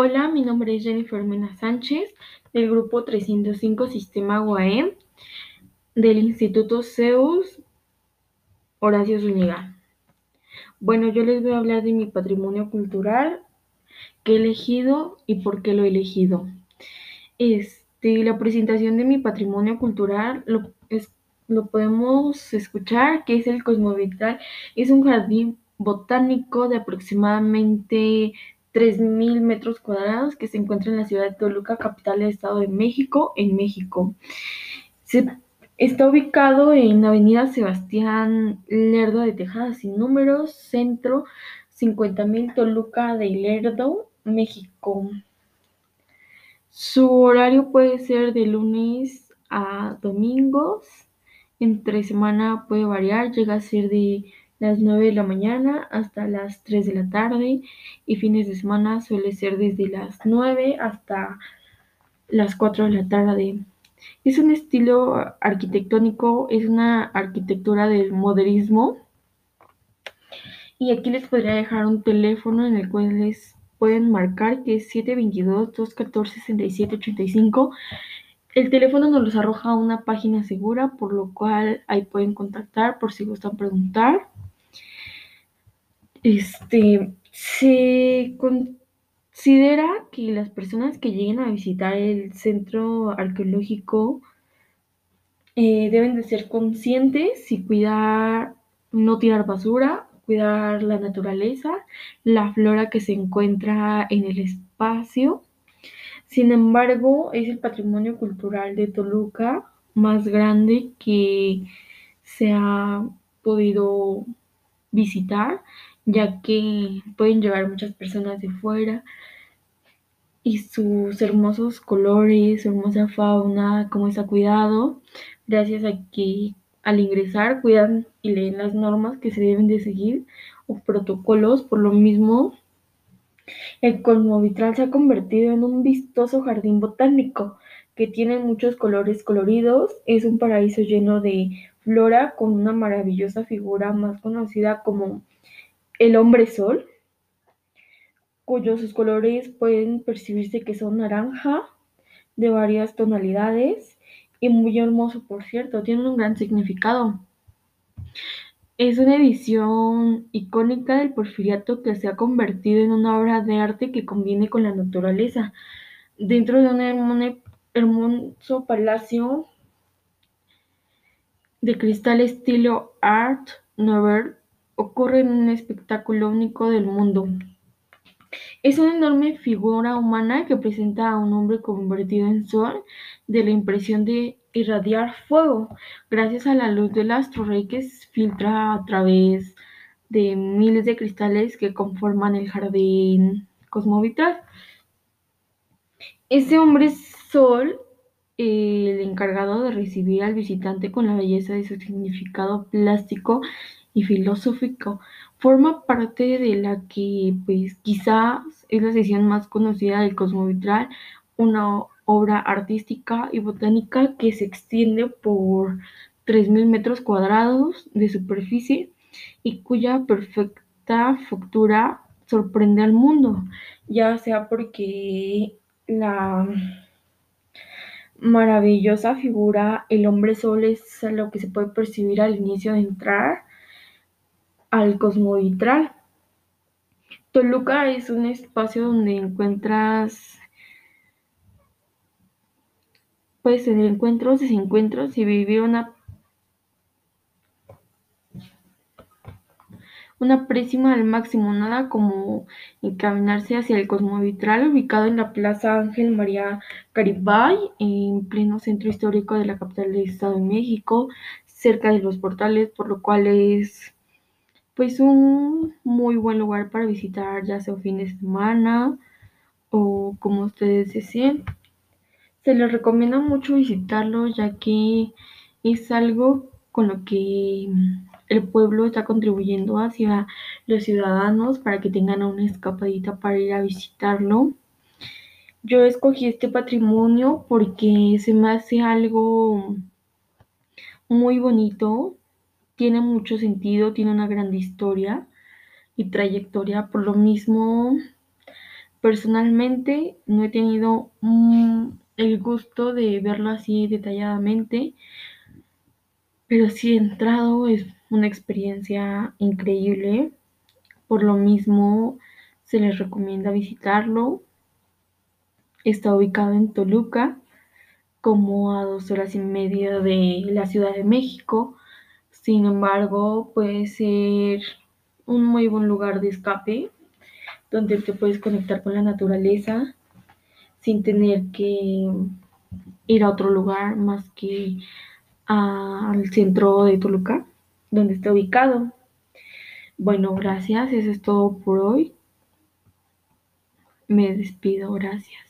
Hola, mi nombre es Jennifer Mena Sánchez, del grupo 305 Sistema UAM, del Instituto Zeus Horacio Zúñiga. Bueno, yo les voy a hablar de mi patrimonio cultural, que he elegido y por qué lo he elegido. Este, la presentación de mi patrimonio cultural lo, lo podemos escuchar, que es el Cosmovital. Es un jardín botánico de aproximadamente 3.000 metros cuadrados que se encuentra en la ciudad de Toluca, capital del Estado de México, en México. está ubicado en Avenida Sebastián Lerdo de Tejada sin números, centro 50.000 Toluca de Lerdo, México. Su horario puede ser de lunes a domingos. Entre semana puede variar, llega a ser de las 9 de la mañana hasta las 3 de la tarde y fines de semana suele ser desde las 9 hasta las 4 de la tarde. Es un estilo arquitectónico, es una arquitectura del modernismo. Y aquí les podría dejar un teléfono en el cual les pueden marcar que es 722-214-6785. El teléfono nos los arroja a una página segura, por lo cual ahí pueden contactar por si gustan preguntar. Este, se considera que las personas que lleguen a visitar el centro arqueológico eh, deben de ser conscientes y cuidar, no tirar basura, cuidar la naturaleza, la flora que se encuentra en el espacio. Sin embargo, es el patrimonio cultural de Toluca más grande que se ha podido visitar ya que pueden llegar muchas personas de fuera y sus hermosos colores, su hermosa fauna, cómo está cuidado, gracias a que al ingresar cuidan y leen las normas que se deben de seguir o protocolos, por lo mismo el Vitral se ha convertido en un vistoso jardín botánico que tiene muchos colores coloridos, es un paraíso lleno de flora con una maravillosa figura más conocida como el hombre sol, cuyos colores pueden percibirse que son naranja, de varias tonalidades y muy hermoso, por cierto, tiene un gran significado. Es una edición icónica del porfiriato que se ha convertido en una obra de arte que conviene con la naturaleza. Dentro de un hermoso palacio de cristal estilo Art Nouveau ocurre en un espectáculo único del mundo. Es una enorme figura humana que presenta a un hombre convertido en sol de la impresión de irradiar fuego, gracias a la luz del astro rey que filtra a través de miles de cristales que conforman el jardín cosmovitral. Ese hombre sol, el encargado de recibir al visitante con la belleza de su significado plástico y filosófico. Forma parte de la que, pues, quizás es la sesión más conocida del Cosmovitral, una obra artística y botánica que se extiende por 3.000 metros cuadrados de superficie y cuya perfecta factura sorprende al mundo, ya sea porque la maravillosa figura, el hombre sol es lo que se puede percibir al inicio de entrar al Cosmovitral. Toluca es un espacio donde encuentras, puedes tener encuentros, desencuentros y vivir una una próxima al máximo, nada como encaminarse hacia el Cosmovitral, ubicado en la Plaza Ángel María Caribay, en pleno centro histórico de la capital del Estado de México, cerca de los portales, por lo cual es pues un muy buen lugar para visitar, ya sea fin de semana o como ustedes deseen. Se les recomienda mucho visitarlo ya que es algo con lo que el pueblo está contribuyendo hacia los ciudadanos para que tengan una escapadita para ir a visitarlo. Yo escogí este patrimonio porque se me hace algo muy bonito tiene mucho sentido, tiene una gran historia y trayectoria. Por lo mismo, Personalmente no he tenido mm, el gusto de verlo así detalladamente, pero sí he entrado, es una experiencia increíble. Por lo mismo, se les recomienda visitarlo. Está ubicado en Toluca, como a dos horas y media de la Ciudad de México. Sin embargo, puede ser un muy buen lugar de escape donde te puedes conectar con la naturaleza sin tener que ir a otro lugar más que al centro de Toluca, donde está ubicado. Bueno, gracias, eso es todo por hoy. Me despido, gracias.